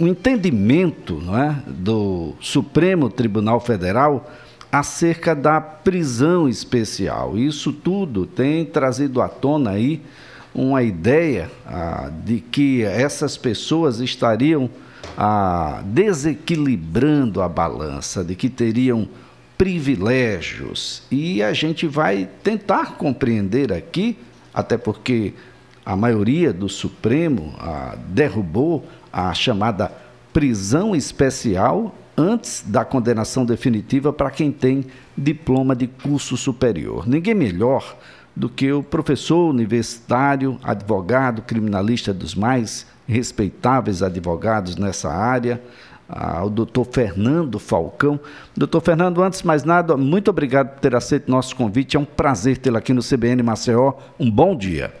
um entendimento não é, do Supremo Tribunal Federal acerca da prisão especial. Isso tudo tem trazido à tona aí uma ideia ah, de que essas pessoas estariam ah, desequilibrando a balança, de que teriam privilégios. E a gente vai tentar compreender aqui, até porque a maioria do Supremo ah, derrubou a chamada prisão especial antes da condenação definitiva para quem tem diploma de curso superior. Ninguém melhor do que o professor universitário, advogado, criminalista dos mais respeitáveis advogados nessa área, o doutor Fernando Falcão. Doutor Fernando, antes de mais nada, muito obrigado por ter aceito nosso convite. É um prazer tê-lo aqui no CBN Maceió. Um bom dia.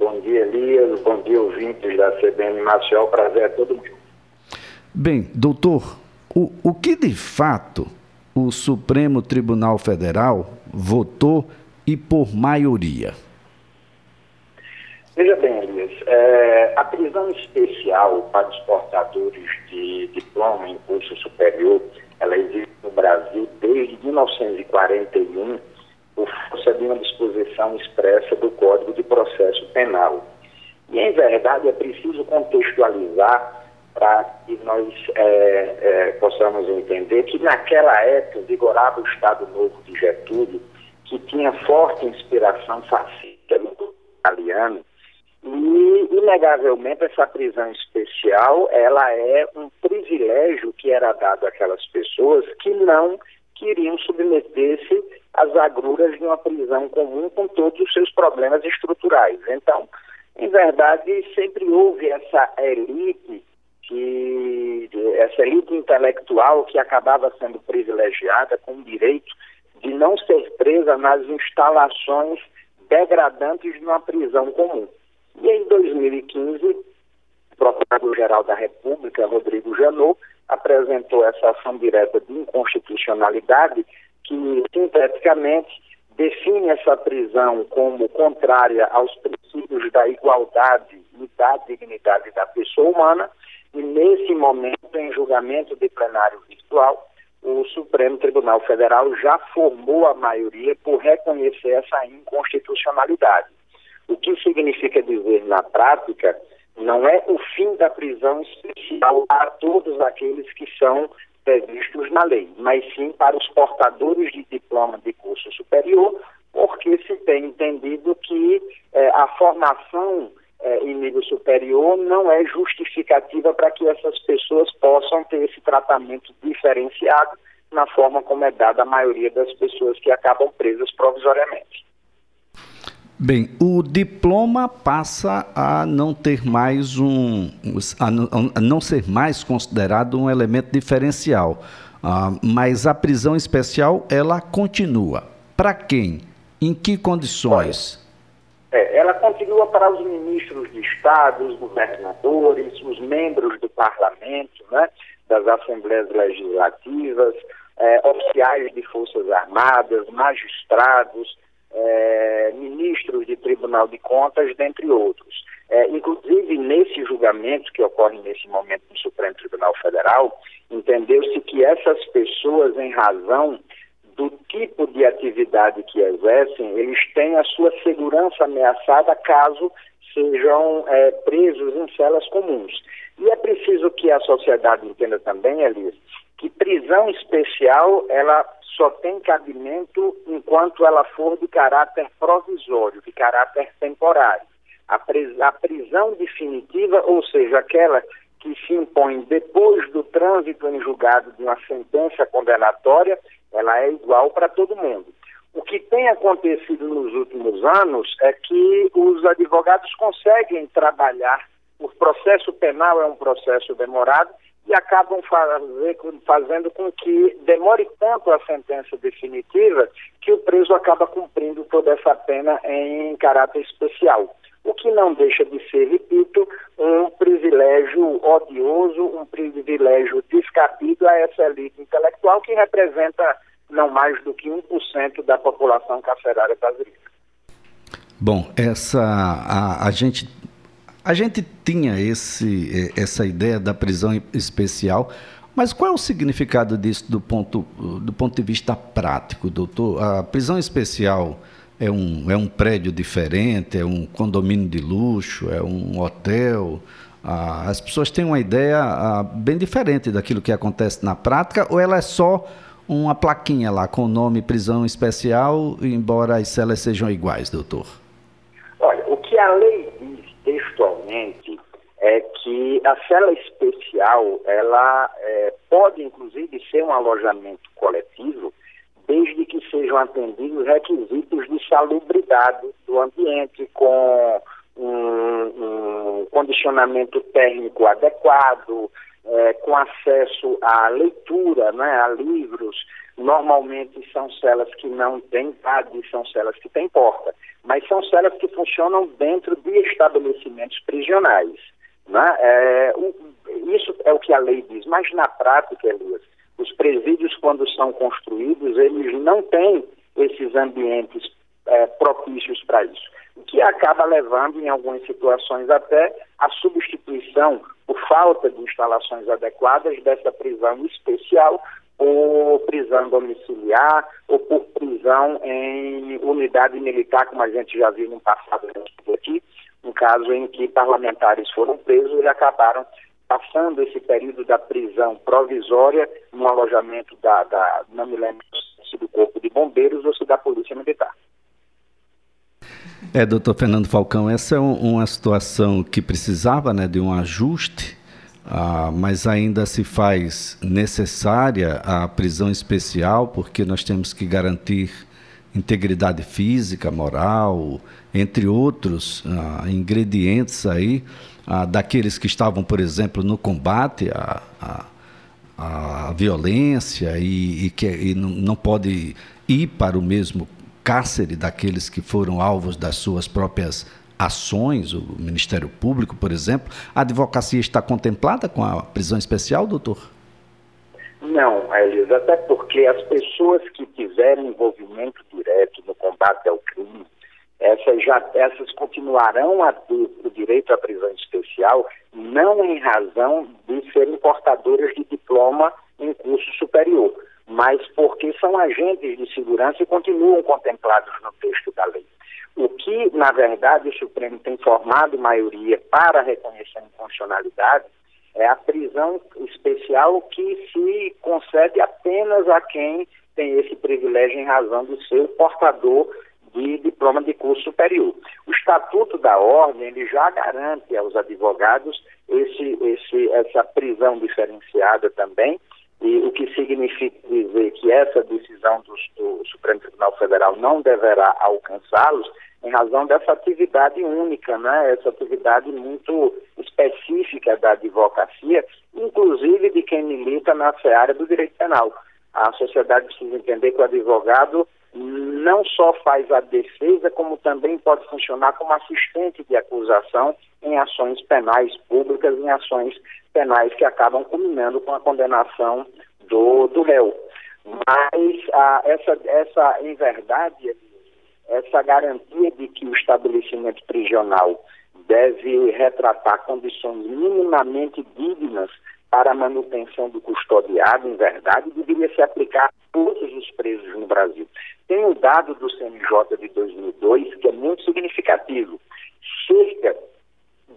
Bom dia, Elias. Bom dia, ouvintes da CBN Maceió. Prazer é todo meu. Bem, doutor, o, o que de fato o Supremo Tribunal Federal votou e por maioria? Veja bem, Elias, é, a prisão especial para os portadores de diploma em curso superior, ela existe no Brasil desde 1941 por força de uma disposição expressa do Código de Processo Penal. E, em verdade, é preciso contextualizar para que nós é, é, possamos entender que naquela época vigorava o Estado Novo de Getúlio, que tinha forte inspiração fascista no italiano, e, inegavelmente, essa prisão especial, ela é um privilégio que era dado àquelas pessoas que não queriam submeter-se às agruras de uma prisão comum com todos os seus problemas estruturais. Então, em verdade, sempre houve essa elite que essa elite intelectual que acabava sendo privilegiada com o direito de não ser presa nas instalações degradantes de uma prisão comum. E em 2015, o Procurador-Geral da República, Rodrigo Janot, apresentou essa ação direta de inconstitucionalidade que, sinteticamente, define essa prisão como contrária aos princípios da igualdade e da dignidade da pessoa humana e nesse momento, em julgamento de plenário virtual, o Supremo Tribunal Federal já formou a maioria por reconhecer essa inconstitucionalade. O que significa dizer na prática não é o fim da prisão especial para todos aqueles que são previstos na lei, mas sim para os portadores de diploma de curso superior, porque se tem entendido que eh, a formação é, em nível superior não é justificativa para que essas pessoas possam ter esse tratamento diferenciado na forma como é dada a maioria das pessoas que acabam presas provisoriamente. Bem, o diploma passa a não ter mais um, a não ser mais considerado um elemento diferencial, uh, mas a prisão especial ela continua. Para quem? Em que condições? É, ela continua para os ministros de Estado, os governadores, os membros do parlamento, né, das assembleias legislativas, é, oficiais de forças armadas, magistrados, é, ministros de Tribunal de Contas, dentre outros. É, inclusive, nesse julgamento que ocorre nesse momento no Supremo Tribunal Federal, entendeu-se que essas pessoas, em razão do tipo de atividade que exercem, eles têm a sua segurança ameaçada caso sejam é, presos em celas comuns. E é preciso que a sociedade entenda também, Elias, que prisão especial ela só tem cabimento enquanto ela for de caráter provisório, de caráter temporário. A, pris a prisão definitiva, ou seja, aquela que se impõe depois do trânsito em julgado de uma sentença condenatória, ela é igual para todo mundo. O que tem acontecido nos últimos anos é que os advogados conseguem trabalhar. O processo penal é um processo demorado e acabam fazer, fazendo com que demore tanto a sentença definitiva que o preso acaba cumprindo toda essa pena em caráter especial. O que não deixa de ser, repito, um privilégio odioso, um privilégio descabido a essa elite intelectual que representa não mais do que 1% da população carcerária brasileira. Bom, essa a, a gente A gente tinha esse, eh, essa ideia da prisão especial, mas qual é o significado disso do ponto, do ponto de vista prático, doutor? A prisão especial é um, é um prédio diferente, é um condomínio de luxo, é um hotel? Ah, as pessoas têm uma ideia ah, bem diferente daquilo que acontece na prática, ou ela é só uma plaquinha lá com o nome prisão especial, embora as celas sejam iguais, doutor? Olha, o que a lei diz textualmente é que a cela especial, ela é, pode inclusive ser um alojamento coletivo, desde que sejam atendidos requisitos de salubridade do ambiente, com um, um condicionamento térmico adequado, é, com acesso à leitura, né, a livros. Normalmente são celas que não têm grade, são celas que têm porta, mas são celas que funcionam dentro de estabelecimentos prisionais. Né? É, o, isso é o que a lei diz, mas na prática, Elias, os presídios, quando são construídos, eles não têm esses ambientes é, propícios para isso, o que acaba levando, em algumas situações, até a substituição, por falta de instalações adequadas, dessa prisão especial por prisão domiciliar ou por prisão em unidade militar, como a gente já viu no passado aqui, um caso em que parlamentares foram presos e acabaram passando esse período da prisão provisória no alojamento da, da não me lembro se do Corpo de Bombeiros ou se da Polícia Militar. É, doutor Fernando Falcão, essa é uma situação que precisava né, de um ajuste, ah, mas ainda se faz necessária a prisão especial, porque nós temos que garantir integridade física, moral, entre outros ah, ingredientes aí ah, daqueles que estavam, por exemplo, no combate à, à, à violência e, e que e não, pode ir para o mesmo cárcere daqueles que foram alvos das suas próprias ações, o Ministério Público, por exemplo. A advocacia está contemplada com a prisão especial, doutor? Não, Elisa, até porque as pessoas que tiveram envolvimento direto no combate ao crime, essas, já, essas continuarão a ter o direito à prisão especial, não em razão de serem portadoras de diploma em curso superior, mas porque são agentes de segurança e continuam contemplados no texto da lei. O que, na verdade, o Supremo tem formado maioria para reconhecer a inconstitucionalidade é a prisão especial que se concede apenas a quem tem esse privilégio em razão de ser portador de diploma de curso superior. O Estatuto da Ordem ele já garante aos advogados esse, esse, essa prisão diferenciada também, e o que significa dizer que essa decisão do, do Supremo Tribunal Federal não deverá alcançá-los em razão dessa atividade única, né? essa atividade muito específica da advocacia, inclusive de quem milita na área do direito penal. A sociedade precisa entender que o advogado não só faz a defesa, como também pode funcionar como assistente de acusação em ações penais públicas, em ações penais que acabam culminando com a condenação do, do réu. Mas a, essa, essa, em verdade, essa garantia de que o estabelecimento prisional deve retratar condições minimamente dignas para a manutenção do custodiado, em verdade, deveria se aplicar a todos os presos no Brasil. Tem um dado do CNJ de 2002 que é muito significativo. Cerca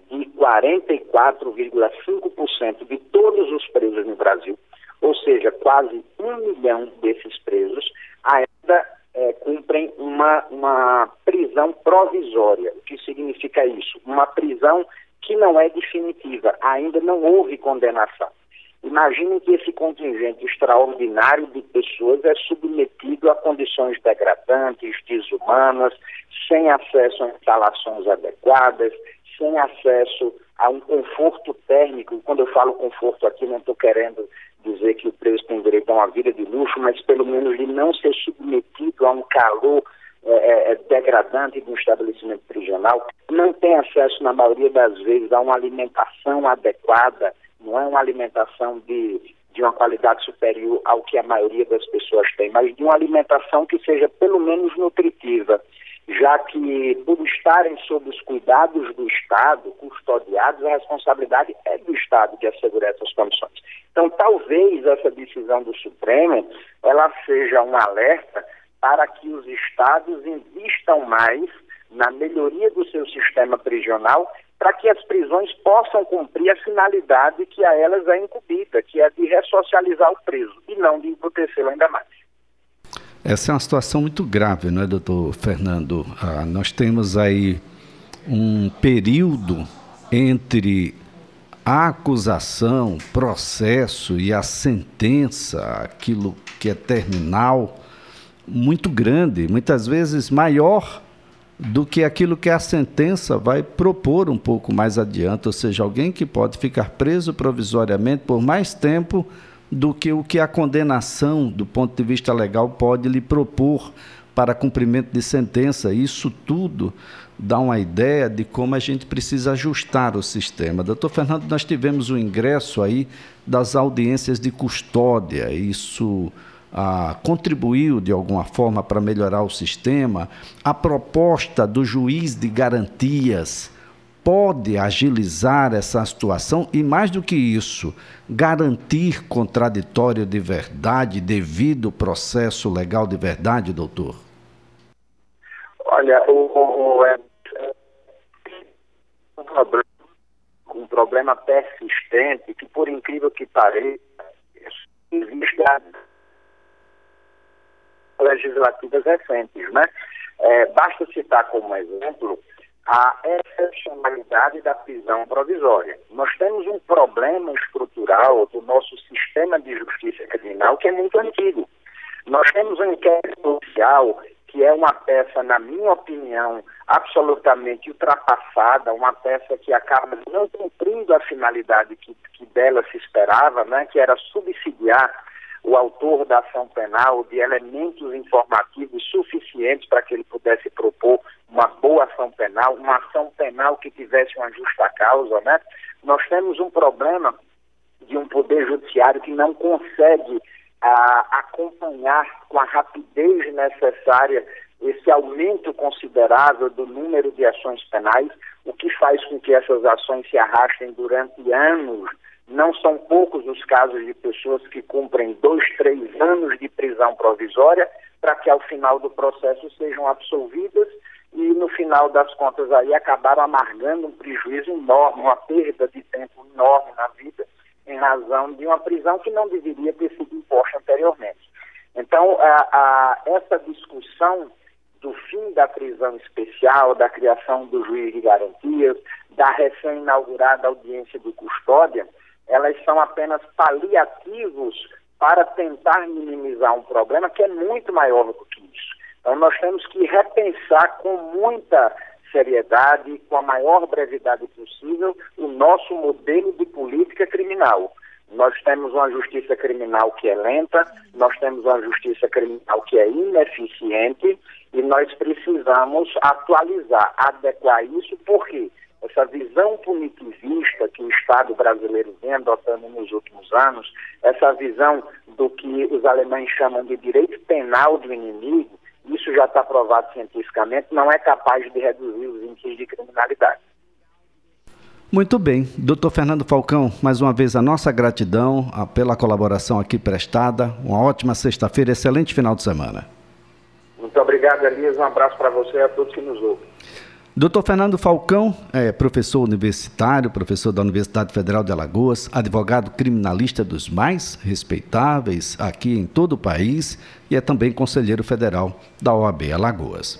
de 44,5% de todos os presos no Brasil, ou seja, quase um milhão desses presos, ainda é, cumprem uma, uma prisão provisória. O que significa isso? Uma prisão que não é definitiva, ainda não houve condenação. Imaginem que esse contingente extraordinário de pessoas é submetido a condições degradantes, desumanas, sem acesso a instalações adequadas, sem acesso a um conforto térmico. Quando eu falo conforto aqui, não estou querendo dizer que o preso tem direito a uma vida de luxo, mas pelo menos de não ser submetido a um calor é, é, é degradante de um estabelecimento prisional, não tem acesso, na maioria das vezes, a uma alimentação adequada não é uma alimentação de, de uma qualidade superior ao que a maioria das pessoas tem, mas de uma alimentação que seja pelo menos nutritiva. Já que, por estarem sob os cuidados do Estado, custodiados, a responsabilidade é do Estado de assegurar essas condições. Então, talvez essa decisão do Supremo, ela seja um alerta para que os Estados invistam mais na melhoria do seu sistema prisional para que as prisões possam cumprir a finalidade que a elas é incumbida, que é de ressocializar o preso e não de embrutecê-lo ainda mais. Essa é uma situação muito grave, não é, doutor Fernando? Ah, nós temos aí um período entre a acusação, processo e a sentença, aquilo que é terminal, muito grande, muitas vezes maior do que aquilo que a sentença vai propor um pouco mais adiante, ou seja, alguém que pode ficar preso provisoriamente por mais tempo do que o que a condenação, do ponto de vista legal, pode lhe propor para cumprimento de sentença. Isso tudo dá uma ideia de como a gente precisa ajustar o sistema. Doutor Fernando, nós tivemos o ingresso aí das audiências de custódia. Isso ah, contribuiu de alguma forma para melhorar o sistema. A proposta do juiz de garantias pode agilizar essa situação e, mais do que isso, garantir contraditório de verdade devido ao processo legal de verdade, doutor? Olha, o, o, é, um, problema, um problema persistente que, por incrível que pareça, existe legislativas recentes, né? É, basta citar como exemplo a excepcionalidade da prisão provisória. Nós temos um problema estrutural do nosso sistema de justiça criminal que é muito antigo. Nós temos um inquérito policial que é uma peça, na minha opinião, absolutamente ultrapassada, uma peça que acaba não cumprindo a finalidade que, que dela se esperava, né, que era subsidiar o autor da ação penal de elementos informativos suficientes para que ele pudesse propor uma boa ação penal, uma ação penal que tivesse uma justa causa, né? Nós temos um problema de um poder judiciário que não consegue ah, acompanhar com a rapidez necessária esse aumento considerável do número de ações penais, o que faz com que essas ações se arrastem durante anos não são poucos os casos de pessoas que cumprem dois, três anos de prisão provisória para que ao final do processo sejam absolvidas e no final das contas aí acabaram amargando um prejuízo enorme, uma perda de tempo enorme na vida em razão de uma prisão que não deveria ter sido imposta anteriormente. Então, a, a, essa discussão do fim da prisão especial, da criação do juiz de garantias, da recém-inaugurada audiência de custódia, elas são apenas paliativos para tentar minimizar um problema que é muito maior do que isso. Então, nós temos que repensar com muita seriedade, com a maior brevidade possível, o nosso modelo de política criminal. Nós temos uma justiça criminal que é lenta, nós temos uma justiça criminal que é ineficiente e nós precisamos atualizar, adequar isso, por quê? Essa visão punitivista que o Estado brasileiro vem adotando nos últimos anos, essa visão do que os alemães chamam de direito penal do inimigo, isso já está provado cientificamente, não é capaz de reduzir os índices de criminalidade. Muito bem. Doutor Fernando Falcão, mais uma vez a nossa gratidão pela colaboração aqui prestada. Uma ótima sexta-feira, excelente final de semana. Muito obrigado, Elias. Um abraço para você e a todos que nos ouvem. Doutor Fernando Falcão é professor universitário, professor da Universidade Federal de Alagoas, advogado criminalista dos mais respeitáveis aqui em todo o país e é também conselheiro federal da OAB Alagoas.